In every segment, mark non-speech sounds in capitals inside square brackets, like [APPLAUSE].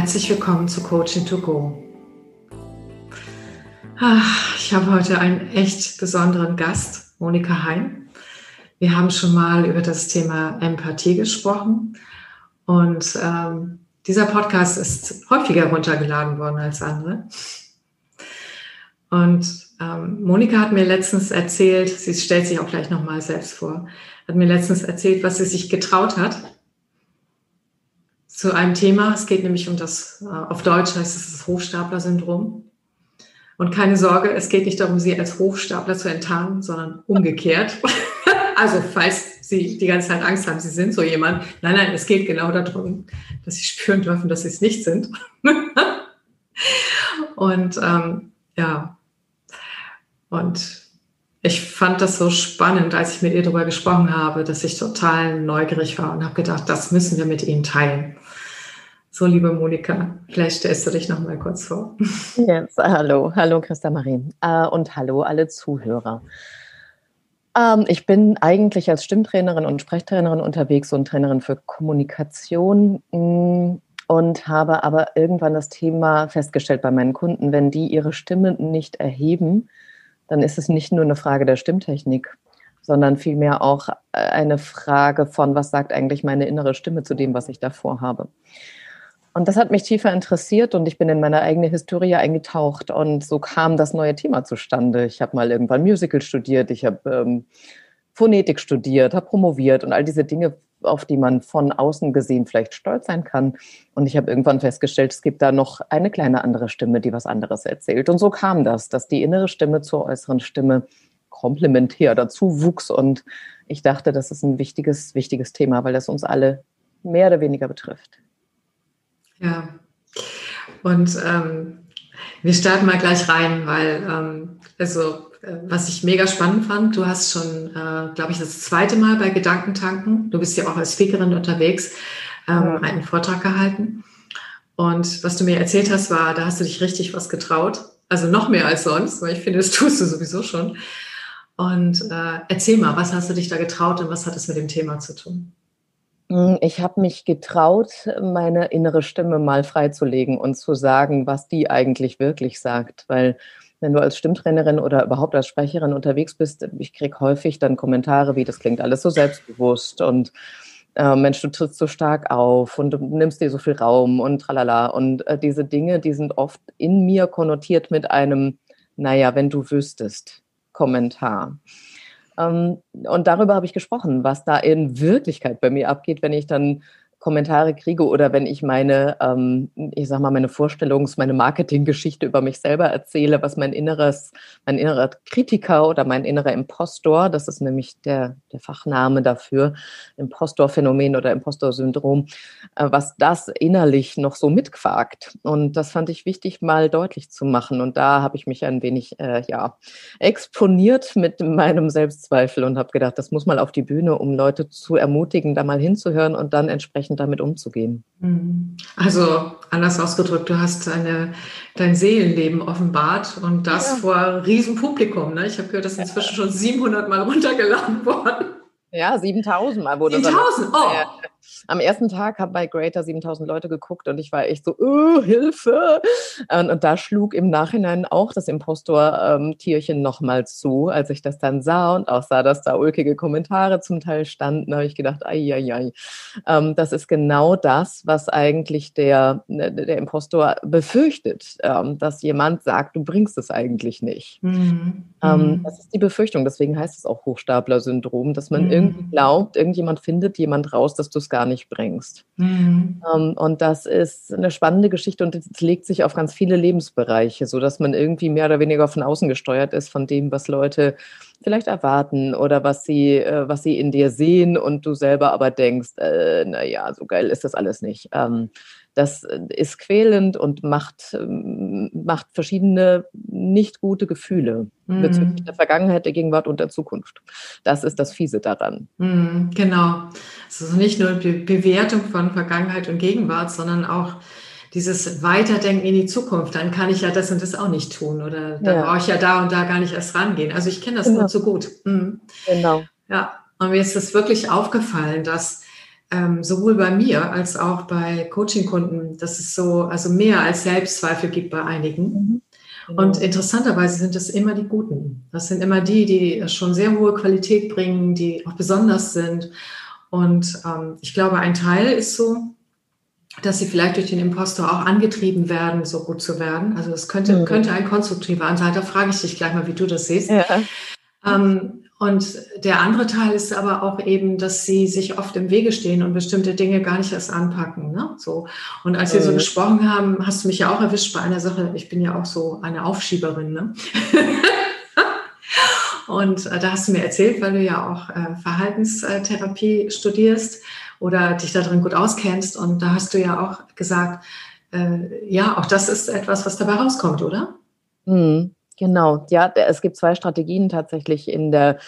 Herzlich willkommen zu Coaching to Go. Ach, ich habe heute einen echt besonderen Gast, Monika Hein. Wir haben schon mal über das Thema Empathie gesprochen und ähm, dieser Podcast ist häufiger runtergeladen worden als andere. Und ähm, Monika hat mir letztens erzählt, sie stellt sich auch gleich nochmal selbst vor, hat mir letztens erzählt, was sie sich getraut hat zu einem Thema. Es geht nämlich um das, äh, auf Deutsch heißt es das Hochstapler-Syndrom. Und keine Sorge, es geht nicht darum, sie als Hochstapler zu enttarnen, sondern umgekehrt. [LAUGHS] also falls Sie die ganze Zeit Angst haben, Sie sind so jemand. Nein, nein, es geht genau darum, dass Sie spüren dürfen, dass Sie es nicht sind. [LAUGHS] und ähm, ja, und ich fand das so spannend, als ich mit ihr darüber gesprochen habe, dass ich total neugierig war und habe gedacht, das müssen wir mit Ihnen teilen. So, liebe Monika, vielleicht stellst du dich noch mal kurz vor. Yes, hallo, hallo Christa Marie uh, und hallo alle Zuhörer. Ähm, ich bin eigentlich als Stimmtrainerin und Sprechtrainerin unterwegs und Trainerin für Kommunikation mm, und habe aber irgendwann das Thema festgestellt bei meinen Kunden, wenn die ihre Stimme nicht erheben, dann ist es nicht nur eine Frage der Stimmtechnik, sondern vielmehr auch eine Frage von, was sagt eigentlich meine innere Stimme zu dem, was ich davor habe. Und das hat mich tiefer interessiert und ich bin in meine eigene Historie eingetaucht und so kam das neue Thema zustande. Ich habe mal irgendwann Musical studiert, ich habe ähm, Phonetik studiert, habe promoviert und all diese Dinge, auf die man von außen gesehen vielleicht stolz sein kann. Und ich habe irgendwann festgestellt, es gibt da noch eine kleine andere Stimme, die was anderes erzählt. Und so kam das, dass die innere Stimme zur äußeren Stimme komplementär dazu wuchs. Und ich dachte, das ist ein wichtiges, wichtiges Thema, weil das uns alle mehr oder weniger betrifft. Ja, und ähm, wir starten mal gleich rein, weil, ähm, also, was ich mega spannend fand, du hast schon, äh, glaube ich, das zweite Mal bei Gedankentanken, du bist ja auch als Speakerin unterwegs, ähm, einen Vortrag gehalten. Und was du mir erzählt hast, war, da hast du dich richtig was getraut. Also noch mehr als sonst, weil ich finde, das [LAUGHS] tust du sowieso schon. Und äh, erzähl mal, was hast du dich da getraut und was hat es mit dem Thema zu tun? Hm, ich habe mich getraut, meine innere Stimme mal freizulegen und zu sagen, was die eigentlich wirklich sagt. Weil wenn du als Stimmtrainerin oder überhaupt als Sprecherin unterwegs bist, ich kriege häufig dann Kommentare wie, das klingt alles so selbstbewusst und äh, Mensch, du trittst so stark auf und du nimmst dir so viel Raum und tralala. Und äh, diese Dinge, die sind oft in mir konnotiert mit einem, naja, wenn du wüsstest, Kommentar. Ähm, und darüber habe ich gesprochen, was da in Wirklichkeit bei mir abgeht, wenn ich dann Kommentare kriege oder wenn ich meine, ähm, ich sag mal, meine Vorstellungs-, meine Marketinggeschichte über mich selber erzähle, was mein inneres, mein innerer Kritiker oder mein innerer Impostor, das ist nämlich der, der Fachname dafür, Impostor-Phänomen oder Impostor-Syndrom, äh, was das innerlich noch so mitquakt. Und das fand ich wichtig, mal deutlich zu machen. Und da habe ich mich ein wenig, äh, ja, exponiert mit meinem Selbstzweifel und habe gedacht, das muss mal auf die Bühne, um Leute zu ermutigen, da mal hinzuhören und dann entsprechend entsprechend damit umzugehen. Mhm. Also anders ausgedrückt, du hast deine, dein Seelenleben offenbart und das ja. vor Riesenpublikum. Ne? Ich habe gehört, das ist inzwischen schon 700 Mal runtergeladen worden. Ja, 7000 Mal wurde 7000, oh! Am ersten Tag haben bei Greater 7000 Leute geguckt und ich war echt so, oh, Hilfe. Und, und, da schlug im Nachhinein auch das Impostor-Tierchen ähm, nochmal zu, als ich das dann sah und auch sah, dass da ulkige Kommentare zum Teil standen, habe ich gedacht, ai, ai, ai. Ähm, das ist genau das, was eigentlich der, ne, der Impostor befürchtet, ähm, dass jemand sagt, du bringst es eigentlich nicht. Mhm. Ähm, mhm. das ist die Befürchtung, deswegen heißt es auch Hochstapler-Syndrom, dass man mhm. irgendwie glaubt, irgendjemand findet jemand raus, dass du es gar nicht bringst. Mhm. Ähm, und das ist eine spannende Geschichte und es legt sich auf ganz viele Lebensbereiche, so dass man irgendwie mehr oder weniger von außen gesteuert ist von dem, was Leute vielleicht erwarten oder was sie, äh, was sie in dir sehen und du selber aber denkst, äh, naja, so geil ist das alles nicht. Ähm, das äh, ist quälend und macht, ähm, macht verschiedene nicht gute Gefühle mhm. bezüglich der Vergangenheit, der Gegenwart und der Zukunft. Das ist das Fiese daran. Mhm, genau. Es ist nicht nur die Bewertung von Vergangenheit und Gegenwart, sondern auch dieses Weiterdenken in die Zukunft, dann kann ich ja das und das auch nicht tun oder dann ja. brauche ich ja da und da gar nicht erst rangehen. Also ich kenne das genau. nur zu gut. Mhm. Genau. Ja, und mir ist es wirklich aufgefallen, dass ähm, sowohl bei mir als auch bei Coaching-Kunden, dass es so, also mehr als Selbstzweifel gibt bei einigen. Mhm. Genau. Und interessanterweise sind es immer die Guten. Das sind immer die, die schon sehr hohe Qualität bringen, die auch besonders sind. Und ähm, ich glaube, ein Teil ist so, dass sie vielleicht durch den Impostor auch angetrieben werden, so gut zu werden. Also es könnte, mhm. könnte ein konstruktiver Anteil. Da frage ich dich gleich mal, wie du das siehst. Ja. Ähm, und der andere Teil ist aber auch eben, dass sie sich oft im Wege stehen und bestimmte Dinge gar nicht erst anpacken. Ne? So. Und als wir so mhm. gesprochen haben, hast du mich ja auch erwischt bei einer Sache. Ich bin ja auch so eine Aufschieberin. Ne? [LAUGHS] und äh, da hast du mir erzählt, weil du ja auch äh, Verhaltenstherapie studierst oder dich darin gut auskennst. Und da hast du ja auch gesagt, äh, ja, auch das ist etwas, was dabei rauskommt, oder? Mhm. Genau, ja, es gibt zwei Strategien tatsächlich in der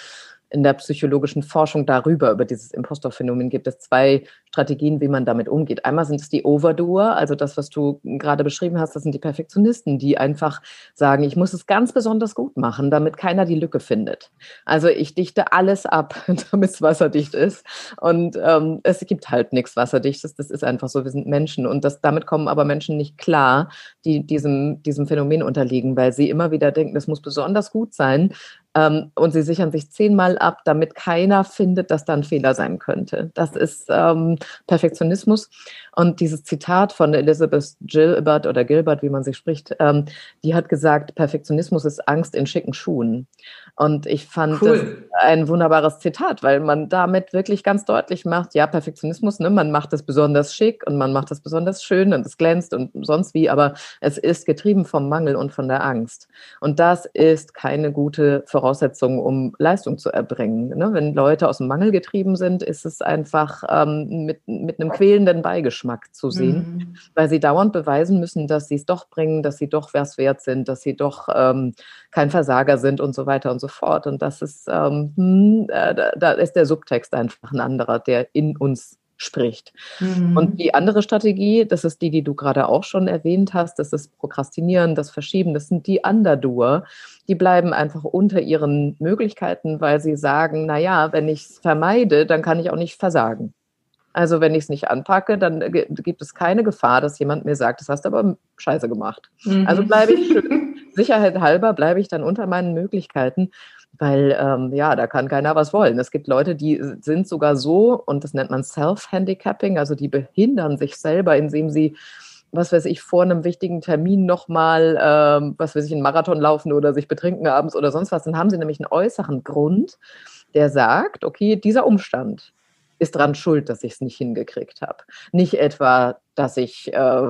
in der psychologischen Forschung darüber, über dieses Impostorphänomen, gibt es zwei Strategien, wie man damit umgeht. Einmal sind es die Overdoer, also das, was du gerade beschrieben hast, das sind die Perfektionisten, die einfach sagen, ich muss es ganz besonders gut machen, damit keiner die Lücke findet. Also ich dichte alles ab, [LAUGHS] damit es wasserdicht ist. Und ähm, es gibt halt nichts Wasserdichtes, das ist einfach so, wir sind Menschen. Und das, damit kommen aber Menschen nicht klar, die diesem, diesem Phänomen unterliegen, weil sie immer wieder denken, es muss besonders gut sein, ähm, und sie sichern sich zehnmal ab, damit keiner findet, dass da ein Fehler sein könnte. Das ist ähm, Perfektionismus. Und dieses Zitat von Elizabeth Gilbert oder Gilbert, wie man sich spricht, ähm, die hat gesagt, Perfektionismus ist Angst in schicken Schuhen. Und ich fand cool. das ein wunderbares Zitat, weil man damit wirklich ganz deutlich macht, ja, Perfektionismus, ne, man macht es besonders schick und man macht es besonders schön und es glänzt und sonst wie, aber es ist getrieben vom Mangel und von der Angst. Und das ist keine gute Voraussetzung, um Leistung zu erbringen. Ne? Wenn Leute aus dem Mangel getrieben sind, ist es einfach ähm, mit, mit einem quälenden Beigeschmack zu sehen, mhm. weil sie dauernd beweisen müssen, dass sie es doch bringen, dass sie doch was wert sind, dass sie doch ähm, kein Versager sind und so weiter und so fort. Und das ist, ähm, hm, äh, da, da, ist der Subtext einfach ein anderer, der in uns spricht. Mhm. Und die andere Strategie, das ist die, die du gerade auch schon erwähnt hast, das ist Prokrastinieren, das Verschieben, das sind die Underdoer. Die bleiben einfach unter ihren Möglichkeiten, weil sie sagen, na ja, wenn ich es vermeide, dann kann ich auch nicht versagen. Also wenn ich es nicht anpacke, dann gibt es keine Gefahr, dass jemand mir sagt, das hast du aber scheiße gemacht. Mhm. Also bleibe ich schön, [LAUGHS] Sicherheit halber bleibe ich dann unter meinen Möglichkeiten, weil ähm, ja, da kann keiner was wollen. Es gibt Leute, die sind sogar so, und das nennt man Self-Handicapping, also die behindern sich selber, indem sie was weiß ich, vor einem wichtigen Termin nochmal, ähm, was weiß ich, einen Marathon laufen oder sich betrinken abends oder sonst was, dann haben sie nämlich einen äußeren Grund, der sagt, okay, dieser Umstand, ist dran schuld, dass ich es nicht hingekriegt habe. Nicht etwa, dass ich äh,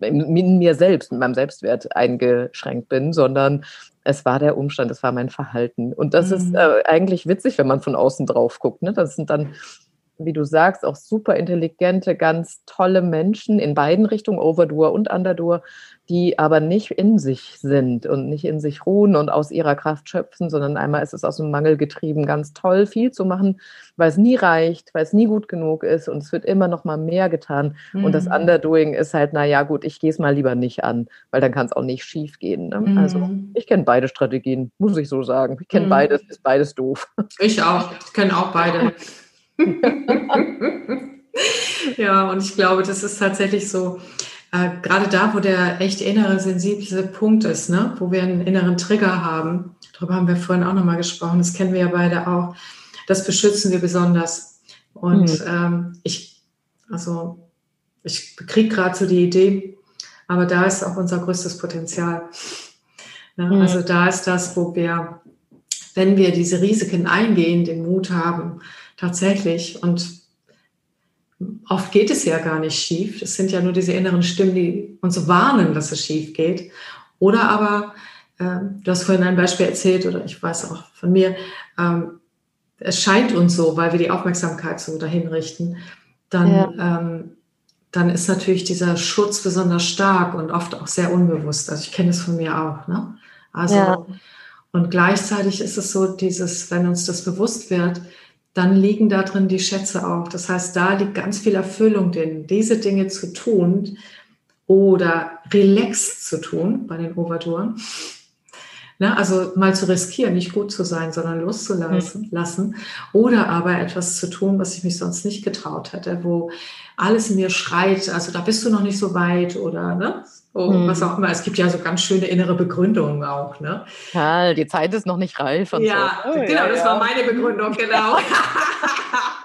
in mir selbst, in meinem Selbstwert eingeschränkt bin, sondern es war der Umstand, es war mein Verhalten. Und das mhm. ist äh, eigentlich witzig, wenn man von außen drauf guckt. Ne? Das sind dann wie du sagst, auch super intelligente, ganz tolle Menschen in beiden Richtungen, Overdoer und Underdoer, die aber nicht in sich sind und nicht in sich ruhen und aus ihrer Kraft schöpfen, sondern einmal ist es aus dem Mangel getrieben, ganz toll viel zu machen, weil es nie reicht, weil es nie gut genug ist und es wird immer noch mal mehr getan. Mhm. Und das mhm. Underdoing ist halt, na ja, gut, ich gehe es mal lieber nicht an, weil dann kann es auch nicht schief gehen. Ne? Mhm. Also ich kenne beide Strategien, muss ich so sagen. Ich kenne mhm. beides, ist beides doof. Ich auch, ich kenne auch beide. [LAUGHS] [LAUGHS] ja, und ich glaube, das ist tatsächlich so, äh, gerade da, wo der echt innere sensible Punkt ist, ne? wo wir einen inneren Trigger haben, darüber haben wir vorhin auch nochmal gesprochen, das kennen wir ja beide auch, das beschützen wir besonders. Und mhm. ähm, ich, also, ich kriege gerade so die Idee, aber da ist auch unser größtes Potenzial. Ne? Mhm. Also da ist das, wo wir, wenn wir diese Risiken eingehen, den Mut haben, tatsächlich. Und oft geht es ja gar nicht schief. Es sind ja nur diese inneren Stimmen, die uns warnen, dass es schief geht. Oder aber, äh, du hast vorhin ein Beispiel erzählt, oder ich weiß auch von mir, ähm, es scheint uns so, weil wir die Aufmerksamkeit so dahin richten, dann, ja. ähm, dann ist natürlich dieser Schutz besonders stark und oft auch sehr unbewusst. Also ich kenne es von mir auch. Ne? Also, ja. und gleichzeitig ist es so, dieses, wenn uns das bewusst wird, dann liegen da drin die Schätze auch. Das heißt, da liegt ganz viel Erfüllung drin, diese Dinge zu tun oder relaxed zu tun bei den Overtouren. Ne? Also mal zu riskieren, nicht gut zu sein, sondern loszulassen. Mhm. Lassen. Oder aber etwas zu tun, was ich mich sonst nicht getraut hätte, wo alles in mir schreit, also da bist du noch nicht so weit oder ne? Oh, mhm. was auch immer. Es gibt ja so ganz schöne innere Begründungen auch, ne? Ja, die Zeit ist noch nicht reif. ja, so. oh, genau, ja, das ja. war meine Begründung, genau. [LAUGHS] [LAUGHS]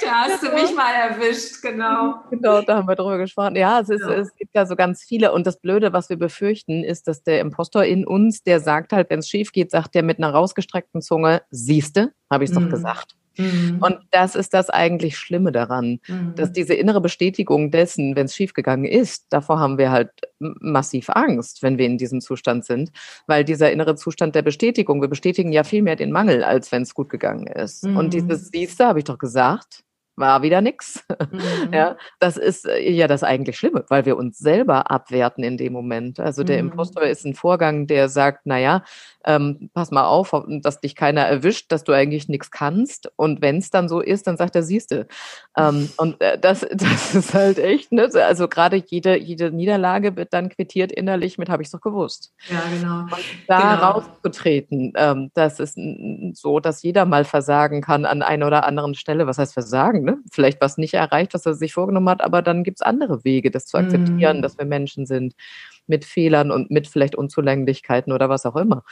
Da hast du mich mal erwischt, genau. Genau, da haben wir drüber gesprochen. Ja, es, ist, ja. es gibt ja so ganz viele. Und das Blöde, was wir befürchten, ist, dass der Impostor in uns, der sagt halt, wenn es schief geht, sagt der mit einer rausgestreckten Zunge, siehste, habe ich es mhm. doch gesagt. Mhm. Und das ist das eigentlich Schlimme daran, mhm. dass diese innere Bestätigung dessen, wenn es schiefgegangen ist, davor haben wir halt massiv Angst, wenn wir in diesem Zustand sind, weil dieser innere Zustand der Bestätigung, wir bestätigen ja viel mehr den Mangel, als wenn es gut gegangen ist. Mhm. Und dieses siehste, habe ich doch gesagt, war wieder nix. [LAUGHS] Mhm. Ja, das ist äh, ja das eigentlich Schlimme, weil wir uns selber abwerten in dem Moment. Also der mhm. Impostor ist ein Vorgang, der sagt, na ja, ähm, pass mal auf, dass dich keiner erwischt, dass du eigentlich nichts kannst. Und wenn es dann so ist, dann sagt er, siehste. Ähm, [LAUGHS] und äh, das, [LAUGHS] das ist halt echt, ne? Also gerade jede, jede Niederlage wird dann quittiert innerlich mit, habe ich doch gewusst. Ja, genau. Und da genau. rauszutreten, ähm, das ist so, dass jeder mal versagen kann an einer oder anderen Stelle. Was heißt versagen? Ne? Vielleicht was nicht erreicht, was er sich vorgenommen hat, aber dann gibt es andere Wege, das zu akzeptieren, mm. dass wir Menschen sind mit Fehlern und mit vielleicht Unzulänglichkeiten oder was auch immer.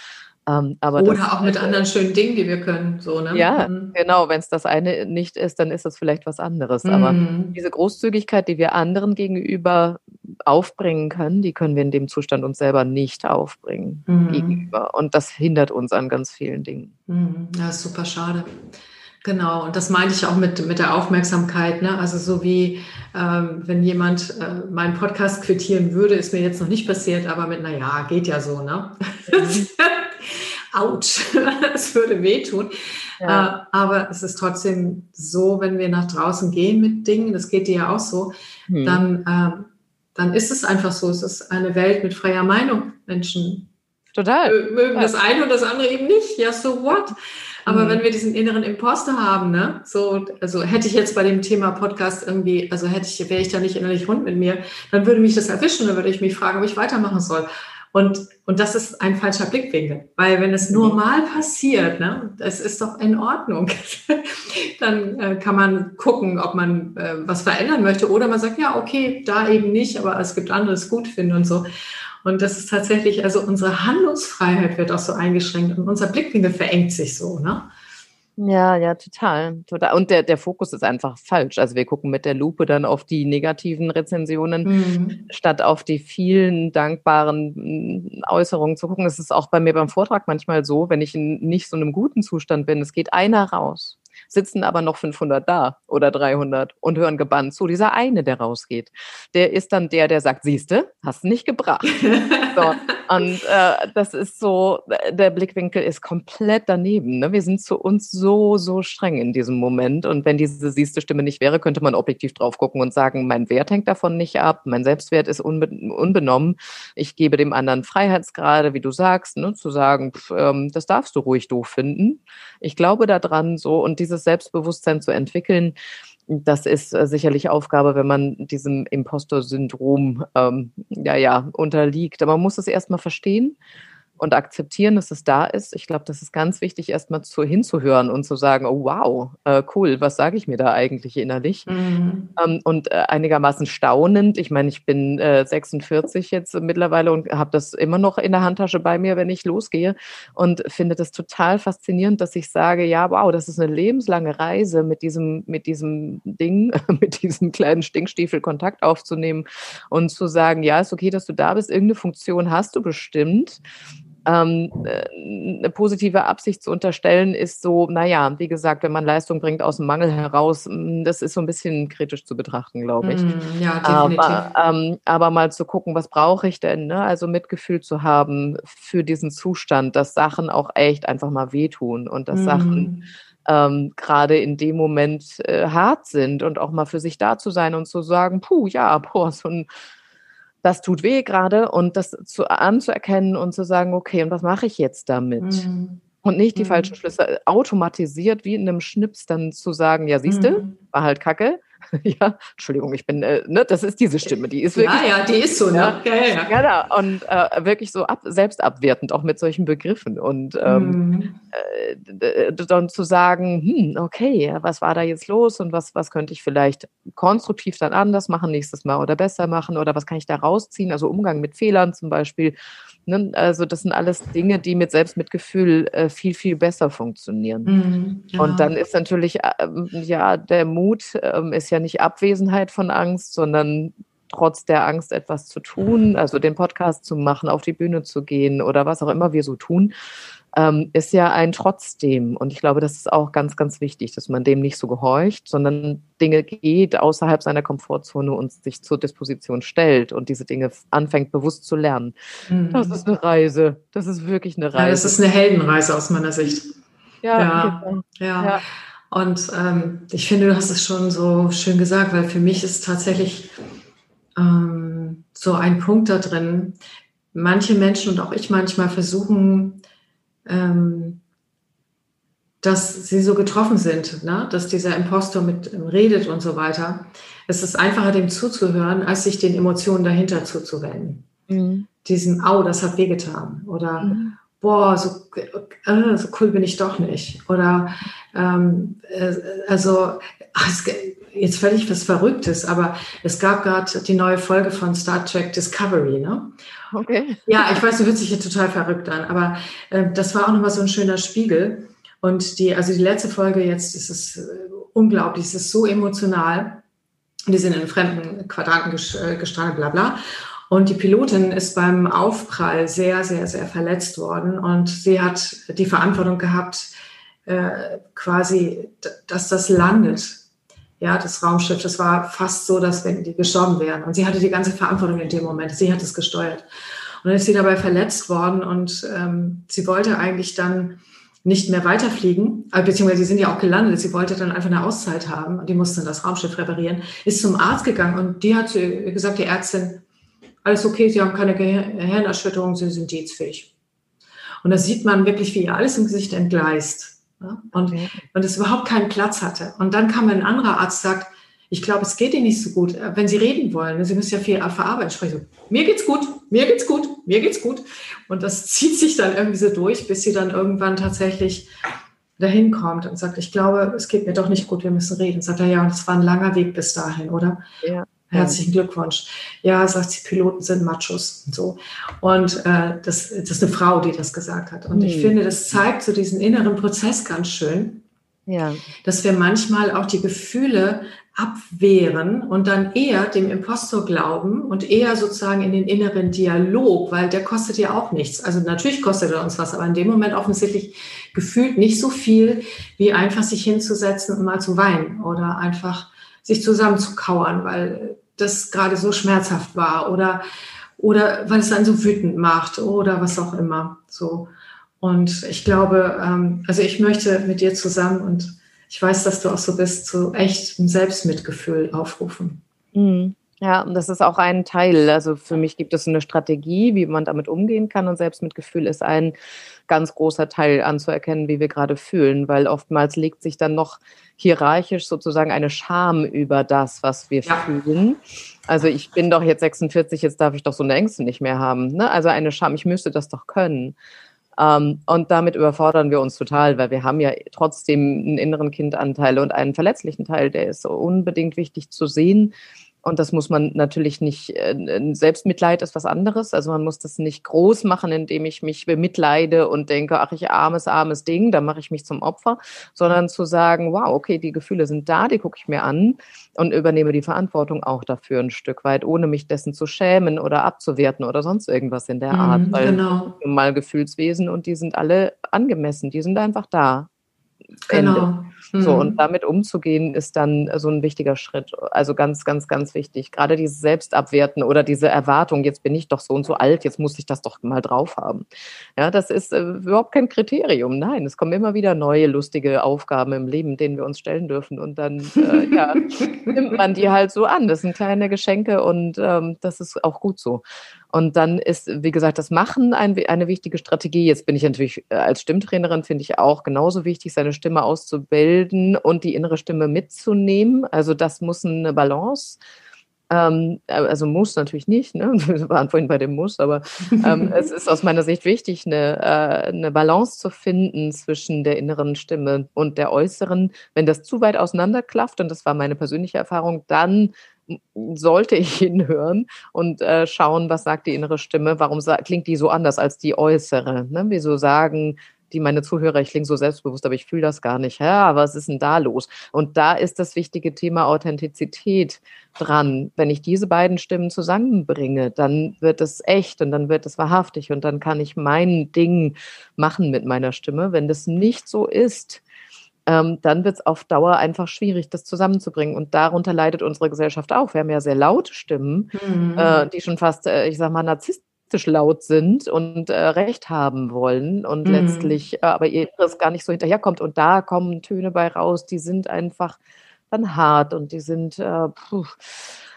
Ähm, oder auch mit anderen schönen Dingen, die wir können. So, ne? Ja, mhm. genau. Wenn es das eine nicht ist, dann ist es vielleicht was anderes. Mhm. Aber diese Großzügigkeit, die wir anderen gegenüber aufbringen können, die können wir in dem Zustand uns selber nicht aufbringen mhm. gegenüber. Und das hindert uns an ganz vielen Dingen. Mhm. Ja, ist super schade. Genau, und das meinte ich auch mit, mit der Aufmerksamkeit. Ne? Also so wie ähm, wenn jemand äh, meinen Podcast quittieren würde, ist mir jetzt noch nicht passiert, aber mit, naja, geht ja so, ne? Mhm. [LAUGHS] Autsch, [LAUGHS] es würde wehtun. Ja. Äh, aber es ist trotzdem so, wenn wir nach draußen gehen mit Dingen, das geht dir ja auch so, mhm. dann, äh, dann ist es einfach so. Es ist eine Welt mit freier Meinung. Menschen Total. mögen ja. das eine und das andere eben nicht. Ja, so what? Aber mhm. wenn wir diesen inneren Imposter haben, ne, so, also hätte ich jetzt bei dem Thema Podcast irgendwie, also hätte ich, wäre ich da nicht innerlich rund mit mir, dann würde mich das erwischen, dann würde ich mich fragen, ob ich weitermachen soll. Und, und das ist ein falscher Blickwinkel, weil wenn es nur mhm. mal passiert, ne, das ist doch in Ordnung. [LAUGHS] dann äh, kann man gucken, ob man äh, was verändern möchte oder man sagt, ja, okay, da eben nicht, aber es gibt anderes gut finden und so. Und das ist tatsächlich, also unsere Handlungsfreiheit wird auch so eingeschränkt und unser Blickwinkel verengt sich so, ne? Ja, ja, total. total. Und der, der Fokus ist einfach falsch. Also wir gucken mit der Lupe dann auf die negativen Rezensionen, mhm. statt auf die vielen dankbaren mm, Äußerungen zu gucken. Es ist auch bei mir beim Vortrag manchmal so, wenn ich in nicht so einem guten Zustand bin, es geht einer raus sitzen aber noch 500 da oder 300 und hören gebannt zu. Dieser eine, der rausgeht, der ist dann der, der sagt, siehste, hast nicht gebracht. so. Und äh, das ist so, der Blickwinkel ist komplett daneben. Ne? Wir sind zu uns so, so streng in diesem Moment. Und wenn diese siehste Stimme nicht wäre, könnte man objektiv drauf gucken und sagen, mein Wert hängt davon nicht ab, mein Selbstwert ist unbe unbenommen. Ich gebe dem anderen Freiheitsgrade, wie du sagst, ne? zu sagen, pff, ähm, das darfst du ruhig doof finden. Ich glaube daran so und dieses Selbstbewusstsein zu entwickeln, das ist äh, sicherlich Aufgabe, wenn man diesem Impostor-Syndrom ähm, ja, ja, unterliegt. Aber man muss es erstmal verstehen und akzeptieren, dass es da ist. Ich glaube, das ist ganz wichtig, erstmal zu hinzuhören und zu sagen, oh wow, äh, cool, was sage ich mir da eigentlich innerlich? Mhm. Ähm, und äh, einigermaßen staunend. Ich meine, ich bin äh, 46 jetzt mittlerweile und habe das immer noch in der Handtasche bei mir, wenn ich losgehe und finde das total faszinierend, dass ich sage, ja, wow, das ist eine lebenslange Reise mit diesem, mit diesem Ding, [LAUGHS] mit diesem kleinen Stinkstiefel Kontakt aufzunehmen und zu sagen, ja, ist okay, dass du da bist, irgendeine Funktion hast du bestimmt ähm, äh, eine positive Absicht zu unterstellen, ist so, naja, wie gesagt, wenn man Leistung bringt aus dem Mangel heraus, mm, das ist so ein bisschen kritisch zu betrachten, glaube ich. Mm, ja, definitiv. Aber, ähm, aber mal zu gucken, was brauche ich denn? Ne? Also Mitgefühl zu haben für diesen Zustand, dass Sachen auch echt einfach mal wehtun und dass mm. Sachen ähm, gerade in dem Moment äh, hart sind und auch mal für sich da zu sein und zu sagen, puh, ja, boah, so ein das tut weh gerade und das zu, anzuerkennen und zu sagen, okay, und was mache ich jetzt damit? Mhm. Und nicht die mhm. falschen Schlüsse automatisiert wie in einem Schnips dann zu sagen, ja, siehste, mhm. war halt Kacke, [LAUGHS] ja, Entschuldigung, ich bin, äh, ne, das ist diese Stimme, die ist wirklich. Ja, ja, die ist so, ne? Ja, ja, ja. ja. Genau. Und äh, wirklich so ab, selbstabwertend, auch mit solchen Begriffen. Und ähm, mhm. äh, dann zu sagen, hm, okay, was war da jetzt los und was, was könnte ich vielleicht konstruktiv dann anders machen nächstes Mal oder besser machen oder was kann ich da rausziehen? Also Umgang mit Fehlern zum Beispiel. Ne? Also das sind alles Dinge, die mit Selbstmitgefühl äh, viel, viel besser funktionieren. Mhm, genau. Und dann ist natürlich, ähm, ja, der Mut ähm, ist ja nicht Abwesenheit von Angst, sondern trotz der Angst etwas zu tun, also den Podcast zu machen, auf die Bühne zu gehen oder was auch immer wir so tun, ähm, ist ja ein Trotzdem. Und ich glaube, das ist auch ganz, ganz wichtig, dass man dem nicht so gehorcht, sondern Dinge geht außerhalb seiner Komfortzone und sich zur Disposition stellt und diese Dinge anfängt bewusst zu lernen. Mhm. Das ist eine Reise. Das ist wirklich eine Reise. Ja, das ist eine Heldenreise aus meiner Sicht. Ja, ja. Genau. ja. ja. Und ähm, ich finde, du hast es schon so schön gesagt, weil für mich ist tatsächlich ähm, so ein Punkt da drin. Manche Menschen und auch ich manchmal versuchen, ähm, dass sie so getroffen sind, ne? dass dieser Impostor mit ähm, redet und so weiter. Es ist einfacher, dem zuzuhören, als sich den Emotionen dahinter zuzuwenden. Mhm. Diesen, au, das hat wehgetan. Oder, mhm. Boah, so, äh, so cool bin ich doch nicht. Oder, ähm, äh, also, ach, jetzt völlig was Verrücktes, aber es gab gerade die neue Folge von Star Trek Discovery, ne? Okay. Ja, ich weiß, du hört sich hier total verrückt an, aber äh, das war auch nochmal so ein schöner Spiegel. Und die, also die letzte Folge jetzt, ist es äh, unglaublich, es ist so emotional. Die sind in fremden Quadranten äh, gestrandet, bla bla. Und die Pilotin ist beim Aufprall sehr, sehr, sehr verletzt worden. Und sie hat die Verantwortung gehabt, äh, quasi, dass das landet ja, das Raumschiff, das war fast so, dass wenn die gestorben wären. Und sie hatte die ganze Verantwortung in dem Moment. Sie hat es gesteuert. Und dann ist sie dabei verletzt worden und ähm, sie wollte eigentlich dann nicht mehr weiterfliegen, äh, beziehungsweise sie sind ja auch gelandet. Sie wollte dann einfach eine Auszeit haben und die musste dann das Raumschiff reparieren, ist zum Arzt gegangen und die hat gesagt, die Ärztin, alles okay, Sie haben keine Gehirnerschütterung, Sie sind dienstfähig. Und da sieht man wirklich, wie ihr alles im Gesicht entgleist. Und, okay. und es überhaupt keinen Platz hatte. Und dann kam ein anderer Arzt, sagt, ich glaube, es geht Ihnen nicht so gut, äh, wenn Sie reden wollen. Sie müssen ja viel verarbeiten. Ich spreche so, mir geht's gut, mir geht's gut, mir geht's gut. Und das [LAUGHS] zieht sich dann irgendwie so durch, bis sie dann irgendwann tatsächlich dahin kommt und sagt, ich glaube, es geht mir doch nicht gut, wir müssen reden. Sagt er, ja, und es war ein langer Weg bis dahin, oder? Ja. Herzlichen Glückwunsch. Ja, sagt sie, Piloten sind Machos und so. Und äh, das, das ist eine Frau, die das gesagt hat. Und mhm. ich finde, das zeigt so diesen inneren Prozess ganz schön, ja. dass wir manchmal auch die Gefühle abwehren und dann eher dem Impostor glauben und eher sozusagen in den inneren Dialog, weil der kostet ja auch nichts. Also natürlich kostet er uns was, aber in dem Moment offensichtlich gefühlt nicht so viel, wie einfach sich hinzusetzen und mal zu weinen oder einfach sich zusammenzukauern, weil das gerade so schmerzhaft war oder, oder weil es einen so wütend macht oder was auch immer. So. Und ich glaube, ähm, also ich möchte mit dir zusammen und ich weiß, dass du auch so bist, zu echtem Selbstmitgefühl aufrufen. Mhm. Ja, und das ist auch ein Teil. Also für mich gibt es eine Strategie, wie man damit umgehen kann. Und Selbstmitgefühl ist ein ganz großer Teil anzuerkennen, wie wir gerade fühlen, weil oftmals legt sich dann noch hierarchisch sozusagen eine Scham über das, was wir ja. fühlen. Also ich bin doch jetzt 46, jetzt darf ich doch so eine Ängste nicht mehr haben. Ne? Also eine Scham, ich müsste das doch können. Ähm, und damit überfordern wir uns total, weil wir haben ja trotzdem einen inneren Kindanteil und einen verletzlichen Teil, der ist unbedingt wichtig zu sehen und das muss man natürlich nicht, äh, Selbstmitleid ist was anderes. Also man muss das nicht groß machen, indem ich mich bemitleide und denke, ach, ich armes, armes Ding, da mache ich mich zum Opfer, sondern zu sagen, wow, okay, die Gefühle sind da, die gucke ich mir an und übernehme die Verantwortung auch dafür ein Stück weit, ohne mich dessen zu schämen oder abzuwerten oder sonst irgendwas in der Art. Mm, weil genau. mal Gefühlswesen und die sind alle angemessen, die sind einfach da. Genau. Ende. So, und mhm. damit umzugehen, ist dann so ein wichtiger Schritt. Also ganz, ganz, ganz wichtig. Gerade dieses Selbstabwerten oder diese Erwartung, jetzt bin ich doch so und so alt, jetzt muss ich das doch mal drauf haben. Ja, das ist äh, überhaupt kein Kriterium. Nein, es kommen immer wieder neue, lustige Aufgaben im Leben, denen wir uns stellen dürfen. Und dann äh, [LAUGHS] ja, nimmt man die halt so an. Das sind kleine Geschenke und ähm, das ist auch gut so. Und dann ist, wie gesagt, das Machen ein, eine wichtige Strategie. Jetzt bin ich natürlich äh, als Stimmtrainerin, finde ich auch genauso wichtig, seine Stimme auszubilden und die innere Stimme mitzunehmen. Also das muss eine Balance ähm, äh, also muss natürlich nicht, ne? [LAUGHS] wir waren vorhin bei dem Muss, aber ähm, [LAUGHS] es ist aus meiner Sicht wichtig, eine, äh, eine Balance zu finden zwischen der inneren Stimme und der äußeren. Wenn das zu weit auseinanderklafft, und das war meine persönliche Erfahrung, dann sollte ich [LAUGHS] hinhören und äh, schauen, was sagt die innere Stimme, warum klingt die so anders als die äußere. Ne? Wieso sagen die meine Zuhörer, ich klinge so selbstbewusst, aber ich fühle das gar nicht. Ja, was ist denn da los? Und da ist das wichtige Thema Authentizität dran. Wenn ich diese beiden Stimmen zusammenbringe, dann wird es echt und dann wird es wahrhaftig und dann kann ich mein Ding machen mit meiner Stimme. Wenn das nicht so ist, ähm, dann wird es auf Dauer einfach schwierig, das zusammenzubringen. Und darunter leidet unsere Gesellschaft auch. Wir haben ja sehr laute Stimmen, mhm. äh, die schon fast, äh, ich sag mal, narzisstisch laut sind und äh, Recht haben wollen und mhm. letztlich äh, aber ihr Inneres gar nicht so hinterherkommt. Und da kommen Töne bei raus, die sind einfach dann hart und die sind, äh, puh,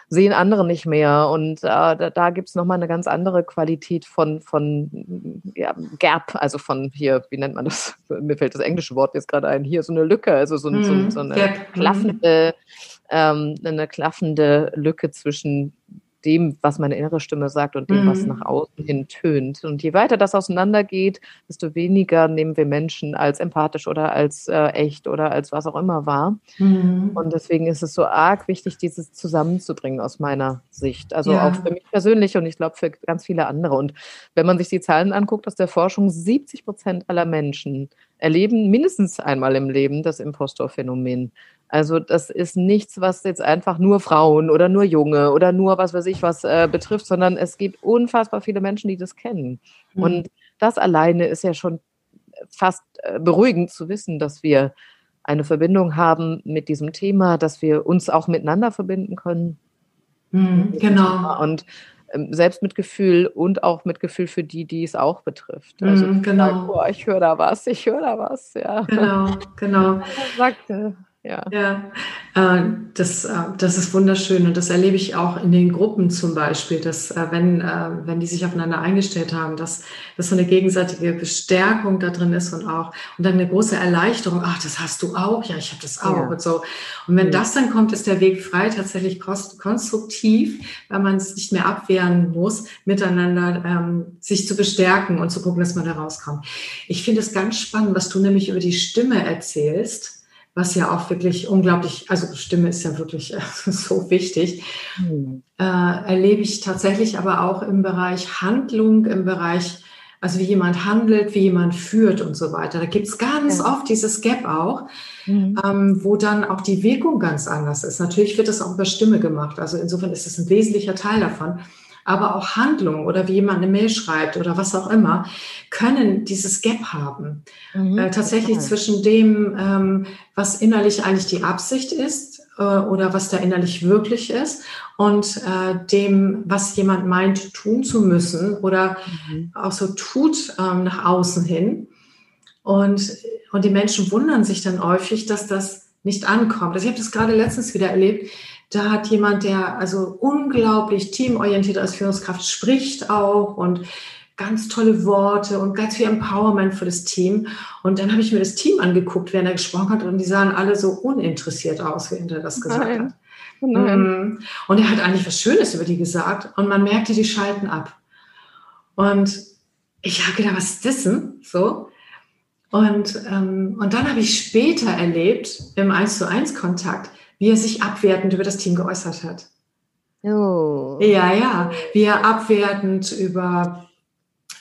sehen andere nicht mehr. Und äh, da, da gibt es nochmal eine ganz andere Qualität von, von ja, Gap, also von hier, wie nennt man das? Mir fällt das englische Wort jetzt gerade ein, hier so eine Lücke, also so, mm, so, mhm. so eine. Mhm. klaffende, ähm, eine klaffende Lücke zwischen dem, was meine innere Stimme sagt und dem, mhm. was nach außen hin tönt. Und je weiter das auseinandergeht, desto weniger nehmen wir Menschen als empathisch oder als äh, echt oder als was auch immer wahr. Mhm. Und deswegen ist es so arg wichtig, dieses zusammenzubringen aus meiner Sicht. Also ja. auch für mich persönlich und ich glaube für ganz viele andere. Und wenn man sich die Zahlen anguckt aus der Forschung, 70 Prozent aller Menschen erleben mindestens einmal im Leben das Impostorphänomen. Also das ist nichts, was jetzt einfach nur Frauen oder nur Junge oder nur was weiß ich was äh, betrifft, sondern es gibt unfassbar viele Menschen, die das kennen. Mhm. Und das alleine ist ja schon fast äh, beruhigend zu wissen, dass wir eine Verbindung haben mit diesem Thema, dass wir uns auch miteinander verbinden können. Mhm, genau. Und ähm, Selbstmitgefühl und auch Mitgefühl für die, die es auch betrifft. Also mm, genau. Sagen, boah, ich höre da was, ich höre da was, ja. Genau, genau. [LAUGHS] Sagte, ja. ja äh, das, äh, das ist wunderschön und das erlebe ich auch in den Gruppen zum Beispiel, dass äh, wenn, wenn die sich aufeinander eingestellt haben, dass, dass so eine gegenseitige Bestärkung da drin ist und auch und dann eine große Erleichterung, ach, das hast du auch, ja, ich habe das auch ja. und so. Und wenn ja. das dann kommt, ist der Weg frei, tatsächlich konstruktiv, weil man es nicht mehr abwehren muss, miteinander ähm, sich zu bestärken und zu gucken, dass man da rauskommt. Ich finde es ganz spannend, was du nämlich über die Stimme erzählst was ja auch wirklich unglaublich, also Stimme ist ja wirklich äh, [LAUGHS] so wichtig, mhm. äh, erlebe ich tatsächlich aber auch im Bereich Handlung, im Bereich, also wie jemand handelt, wie jemand führt und so weiter. Da gibt es ganz ja. oft dieses Gap auch, mhm. ähm, wo dann auch die Wirkung ganz anders ist. Natürlich wird das auch über Stimme gemacht, also insofern ist es ein wesentlicher Teil davon aber auch Handlung oder wie jemand eine Mail schreibt oder was auch immer, können dieses Gap haben. Mhm, äh, tatsächlich total. zwischen dem, ähm, was innerlich eigentlich die Absicht ist äh, oder was da innerlich wirklich ist und äh, dem, was jemand meint tun zu müssen oder mhm. auch so tut ähm, nach außen hin. Und, und die Menschen wundern sich dann häufig, dass das nicht ankommt. Also ich habe das gerade letztens wieder erlebt. Da hat jemand, der also unglaublich teamorientiert als Führungskraft spricht auch und ganz tolle Worte und ganz viel Empowerment für das Team. Und dann habe ich mir das Team angeguckt, während er gesprochen hat, und die sahen alle so uninteressiert aus, während er das gesagt Nein. hat. Nein. Mhm. Und er hat eigentlich was Schönes über die gesagt und man merkte, die schalten ab. Und ich habe gedacht, was ist das denn? So. Und, ähm, und dann habe ich später erlebt, im 1 zu 1 Kontakt, wie er sich abwertend über das Team geäußert hat. Oh. Ja, ja, wie er abwertend über,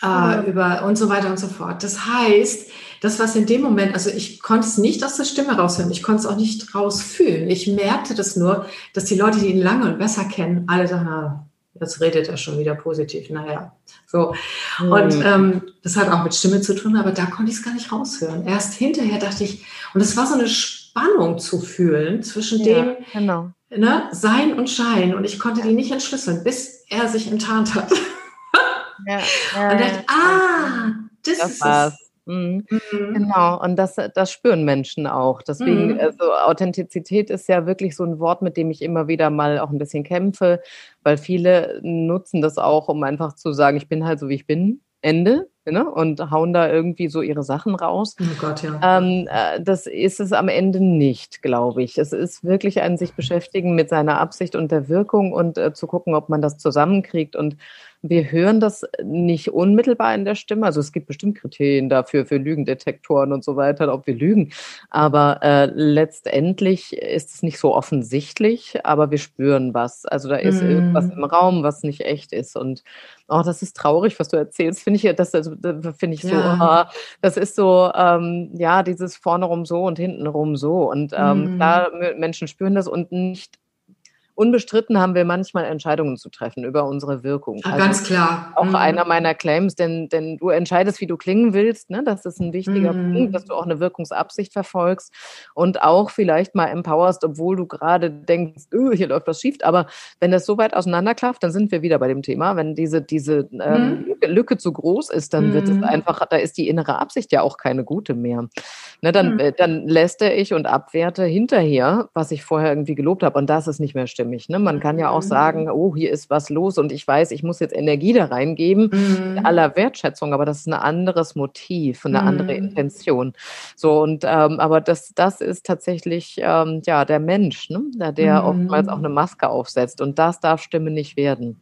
äh, ja. über und so weiter und so fort. Das heißt, das, was in dem Moment, also ich konnte es nicht aus der Stimme raushören, ich konnte es auch nicht rausfühlen. Ich merkte das nur, dass die Leute, die ihn lange und besser kennen, alle sagen, na, jetzt redet er schon wieder positiv. Naja, so. Mhm. Und ähm, das hat auch mit Stimme zu tun, aber da konnte ich es gar nicht raushören. Erst hinterher dachte ich, und es war so eine Spannung zu fühlen zwischen ja, dem genau. ne, Sein und Schein. Und ich konnte die nicht entschlüsseln, bis er sich enttarnt hat. Ja, [LAUGHS] ja, und dachte, ah, das, das ist war's. es. Mhm. Mhm. Genau, und das, das spüren Menschen auch. Deswegen, mhm. also Authentizität ist ja wirklich so ein Wort, mit dem ich immer wieder mal auch ein bisschen kämpfe, weil viele nutzen das auch, um einfach zu sagen, ich bin halt so, wie ich bin. Ende ne? und hauen da irgendwie so ihre Sachen raus. Oh Gott, ja. Ähm, äh, das ist es am Ende nicht, glaube ich. Es ist wirklich ein sich beschäftigen mit seiner Absicht und der Wirkung und äh, zu gucken, ob man das zusammenkriegt. Und wir hören das nicht unmittelbar in der Stimme. Also es gibt bestimmt Kriterien dafür, für Lügendetektoren und so weiter, ob wir lügen. Aber äh, letztendlich ist es nicht so offensichtlich, aber wir spüren was. Also da ist mm. irgendwas im Raum, was nicht echt ist. Und oh, das ist traurig, was du erzählst. Finde ich, das, also, finde ich so, ja. oh, das ist so, ähm, ja, dieses vorne rum so und hinten rum so. Und ähm, mm. klar, Menschen spüren das und nicht unbestritten haben wir manchmal Entscheidungen zu treffen über unsere Wirkung. Also ganz klar. Auch mhm. einer meiner Claims, denn, denn du entscheidest, wie du klingen willst. Ne? Das ist ein wichtiger mhm. Punkt, dass du auch eine Wirkungsabsicht verfolgst und auch vielleicht mal empowerst, obwohl du gerade denkst, öh, hier läuft was schief. Aber wenn das so weit auseinanderklafft, dann sind wir wieder bei dem Thema. Wenn diese, diese ähm, mhm. Lücke zu groß ist, dann wird es mhm. einfach, da ist die innere Absicht ja auch keine gute mehr. Ne, dann, mhm. äh, dann lästere ich und abwerte hinterher, was ich vorher irgendwie gelobt habe. Und das ist nicht mehr stimmig stimmig. Ne? Man kann ja auch mhm. sagen, oh, hier ist was los und ich weiß, ich muss jetzt Energie da reingeben, mhm. aller Wertschätzung, aber das ist ein anderes Motiv, eine mhm. andere Intention. So, und ähm, aber das, das ist tatsächlich ähm, ja der Mensch, ne? der, der mhm. oftmals auch eine Maske aufsetzt. Und das darf Stimme nicht werden.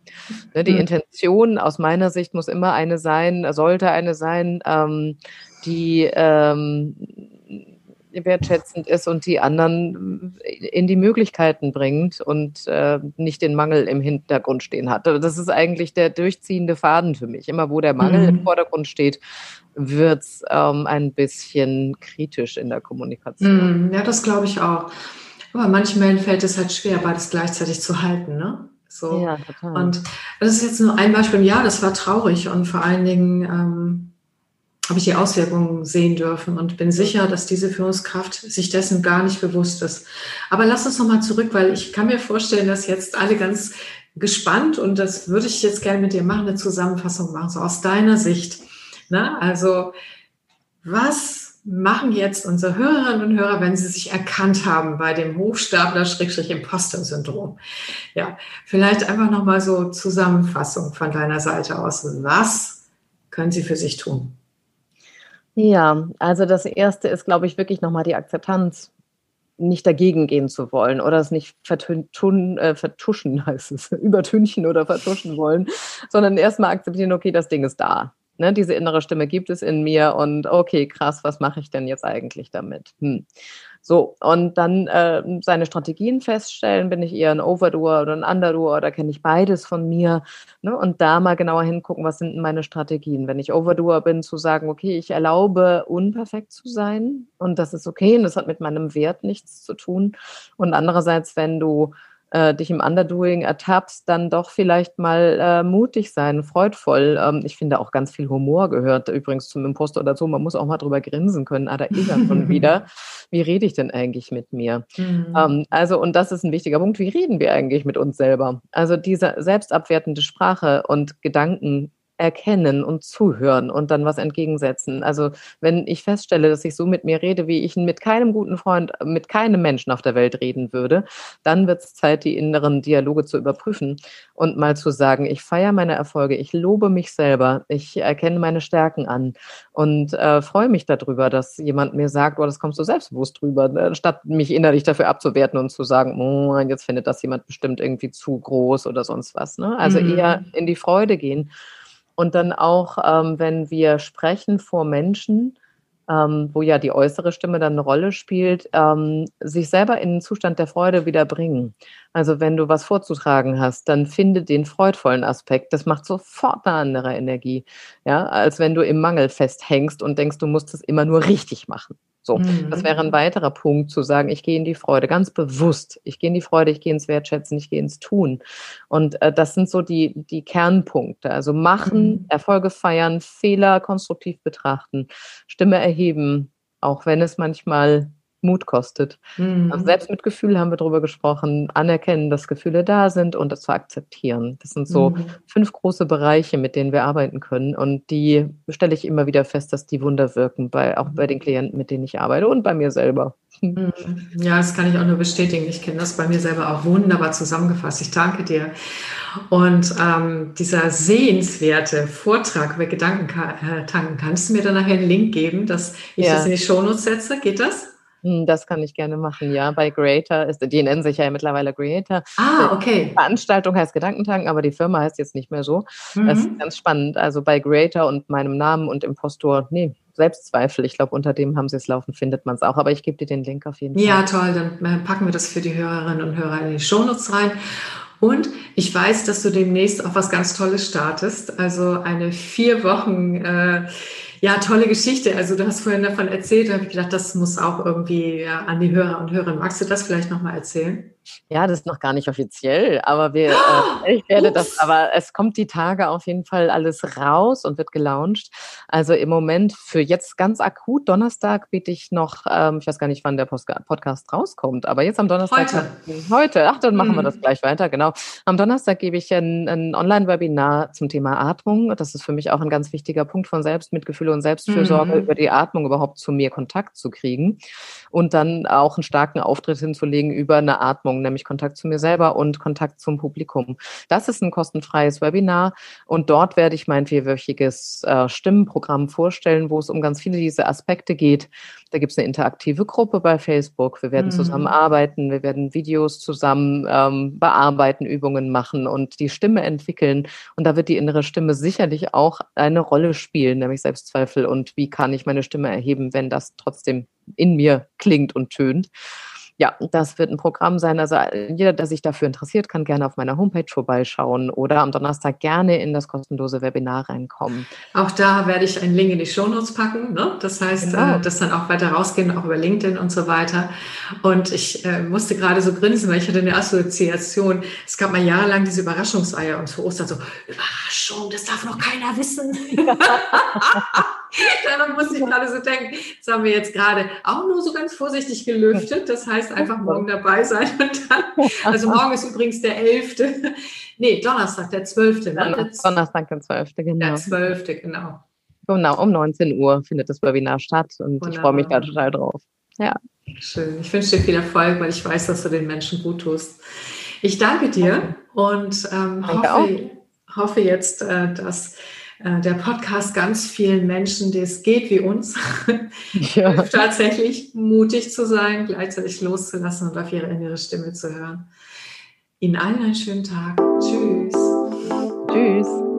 Ne? Die mhm. Intention aus meiner Sicht muss immer eine sein, sollte eine sein, ähm, die ähm, wertschätzend ist und die anderen in die Möglichkeiten bringt und äh, nicht den Mangel im Hintergrund stehen hat. Das ist eigentlich der durchziehende Faden für mich. Immer wo der Mangel mhm. im Vordergrund steht, wird es ähm, ein bisschen kritisch in der Kommunikation. Mhm. Ja, das glaube ich auch. Aber manchmal fällt es halt schwer, beides gleichzeitig zu halten, ne? So. Ja, total. Und das ist jetzt nur ein Beispiel. Ja, das war traurig und vor allen Dingen ähm, habe ich die Auswirkungen sehen dürfen und bin sicher, dass diese Führungskraft sich dessen gar nicht bewusst ist. Aber lass uns nochmal zurück, weil ich kann mir vorstellen, dass jetzt alle ganz gespannt und das würde ich jetzt gerne mit dir machen, eine Zusammenfassung machen, so aus deiner Sicht. Na, also, was machen jetzt unsere Hörerinnen und Hörer, wenn sie sich erkannt haben bei dem Hochstapler-Imposter-Syndrom? Ja, vielleicht einfach nochmal so Zusammenfassung von deiner Seite aus. Was können sie für sich tun? Ja, also das erste ist, glaube ich, wirklich nochmal die Akzeptanz, nicht dagegen gehen zu wollen oder es nicht vertun, äh, vertuschen, [LAUGHS] heißt es, übertünchen oder vertuschen wollen, sondern erstmal akzeptieren, okay, das Ding ist da. Ne, diese innere Stimme gibt es in mir und okay, krass, was mache ich denn jetzt eigentlich damit? Hm. So, und dann äh, seine Strategien feststellen, bin ich eher ein Overdoer oder ein Underdoer oder kenne ich beides von mir? Ne? Und da mal genauer hingucken, was sind meine Strategien? Wenn ich Overdoer bin, zu sagen, okay, ich erlaube, unperfekt zu sein und das ist okay und das hat mit meinem Wert nichts zu tun. Und andererseits, wenn du äh, dich im Underdoing ertappst, dann doch vielleicht mal äh, mutig sein, freudvoll. Ähm, ich finde auch ganz viel Humor gehört übrigens zum Imposter dazu. Man muss auch mal drüber grinsen können. Ah, da ist er schon [LAUGHS] wieder. Wie rede ich denn eigentlich mit mir? Mhm. Ähm, also, und das ist ein wichtiger Punkt. Wie reden wir eigentlich mit uns selber? Also diese selbstabwertende Sprache und Gedanken erkennen und zuhören und dann was entgegensetzen. Also wenn ich feststelle, dass ich so mit mir rede, wie ich mit keinem guten Freund, mit keinem Menschen auf der Welt reden würde, dann wird es Zeit, die inneren Dialoge zu überprüfen und mal zu sagen, ich feiere meine Erfolge, ich lobe mich selber, ich erkenne meine Stärken an und äh, freue mich darüber, dass jemand mir sagt, oh, das kommst du selbstbewusst drüber, ne, statt mich innerlich dafür abzuwerten und zu sagen, oh, jetzt findet das jemand bestimmt irgendwie zu groß oder sonst was. Ne? Also mhm. eher in die Freude gehen. Und dann auch, ähm, wenn wir sprechen vor Menschen, ähm, wo ja die äußere Stimme dann eine Rolle spielt, ähm, sich selber in den Zustand der Freude wieder bringen. Also wenn du was vorzutragen hast, dann finde den freudvollen Aspekt. Das macht sofort eine andere Energie, ja, als wenn du im Mangel festhängst und denkst, du musst es immer nur richtig machen. So, mhm. das wäre ein weiterer Punkt, zu sagen, ich gehe in die Freude, ganz bewusst. Ich gehe in die Freude, ich gehe ins Wertschätzen, ich gehe ins Tun. Und äh, das sind so die, die Kernpunkte. Also machen, mhm. Erfolge feiern, Fehler konstruktiv betrachten, Stimme erheben, auch wenn es manchmal Mut kostet. Mhm. Also Selbstmitgefühl haben wir darüber gesprochen, anerkennen, dass Gefühle da sind und das zu akzeptieren. Das sind so mhm. fünf große Bereiche, mit denen wir arbeiten können und die stelle ich immer wieder fest, dass die Wunder wirken, bei, auch bei den Klienten, mit denen ich arbeite und bei mir selber. Mhm. Ja, das kann ich auch nur bestätigen. Ich kenne das bei mir selber auch wunderbar zusammengefasst. Ich danke dir. Und ähm, dieser sehenswerte Vortrag über Gedankentanken, kannst du mir dann nachher einen Link geben, dass ich ja. das in die Shownotes setze? Geht das? Hm, das kann ich gerne machen, ja. Bei Creator ist, die nennen sich ja mittlerweile Creator. Ah, okay. Die Veranstaltung heißt Gedankentanken, aber die Firma heißt jetzt nicht mehr so. Mhm. Das ist ganz spannend. Also bei Creator und meinem Namen und Impostor, nee, Selbstzweifel. Ich glaube, unter dem haben sie es laufen, findet man es auch. Aber ich gebe dir den Link auf jeden Fall. Ja, toll. Dann äh, packen wir das für die Hörerinnen und Hörer in die Shownotes rein. Und ich weiß, dass du demnächst auch was ganz Tolles startest. Also eine vier Wochen äh, ja, tolle Geschichte. Also du hast vorhin davon erzählt, da habe ich gedacht, das muss auch irgendwie ja, an die Hörer und Hörerinnen. Magst du das vielleicht nochmal erzählen? Ja, das ist noch gar nicht offiziell, aber wir, äh, [GASPS] ich werde Ups. das, aber es kommt die Tage auf jeden Fall alles raus und wird gelauncht. Also im Moment für jetzt ganz akut Donnerstag biete ich noch, ähm, ich weiß gar nicht, wann der Podcast rauskommt, aber jetzt am Donnerstag. Heute. Heute, ach, dann machen mhm. wir das gleich weiter, genau. Am Donnerstag gebe ich ein, ein Online-Webinar zum Thema Atmung. Das ist für mich auch ein ganz wichtiger Punkt von Selbstmitgefühl und Selbstfürsorge, mhm. über die Atmung überhaupt zu mir Kontakt zu kriegen und dann auch einen starken Auftritt hinzulegen über eine Atmung, nämlich Kontakt zu mir selber und Kontakt zum Publikum. Das ist ein kostenfreies Webinar und dort werde ich mein vierwöchiges äh, Stimmenprogramm vorstellen, wo es um ganz viele dieser Aspekte geht. Da gibt es eine interaktive Gruppe bei Facebook. Wir werden mhm. zusammenarbeiten, wir werden Videos zusammen ähm, bearbeiten, Übungen machen und die Stimme entwickeln. Und da wird die innere Stimme sicherlich auch eine Rolle spielen, nämlich Selbstzweifel und wie kann ich meine Stimme erheben, wenn das trotzdem in mir klingt und tönt ja, das wird ein Programm sein. Also äh, jeder, der sich dafür interessiert, kann gerne auf meiner Homepage vorbeischauen oder am Donnerstag gerne in das kostenlose Webinar reinkommen. Auch da werde ich einen Link in die Shownotes packen. Ne? Das heißt, genau. äh, das dann auch weiter rausgehen, auch über LinkedIn und so weiter. Und ich äh, musste gerade so grinsen, weil ich hatte eine Assoziation. Es gab mal jahrelang diese Überraschungseier und für Ostern so, Überraschung, das darf noch keiner wissen. [LAUGHS] [LAUGHS] [LAUGHS] Daran musste ich gerade so denken. Das haben wir jetzt gerade auch nur so ganz vorsichtig gelüftet. Das heißt, einfach morgen dabei sein. Und dann, [LAUGHS] also morgen ist übrigens der 11. Nee, Donnerstag, der 12. Ne? Donnerstag, der 12. Genau. Der 12. genau. Genau, um 19 Uhr findet das Webinar statt und Wunderbar. ich freue mich da total drauf. Ja. Schön. Ich wünsche dir viel Erfolg, weil ich weiß, dass du den Menschen gut tust. Ich danke dir und ähm, hoffe, hoffe jetzt, äh, dass äh, der Podcast ganz vielen Menschen, die es geht wie uns, [LAUGHS] ja. tatsächlich mutig zu sein, gleichzeitig loszulassen und auf ihre innere Stimme zu hören. Ihnen allen einen schönen Tag. Tschüss. Tschüss.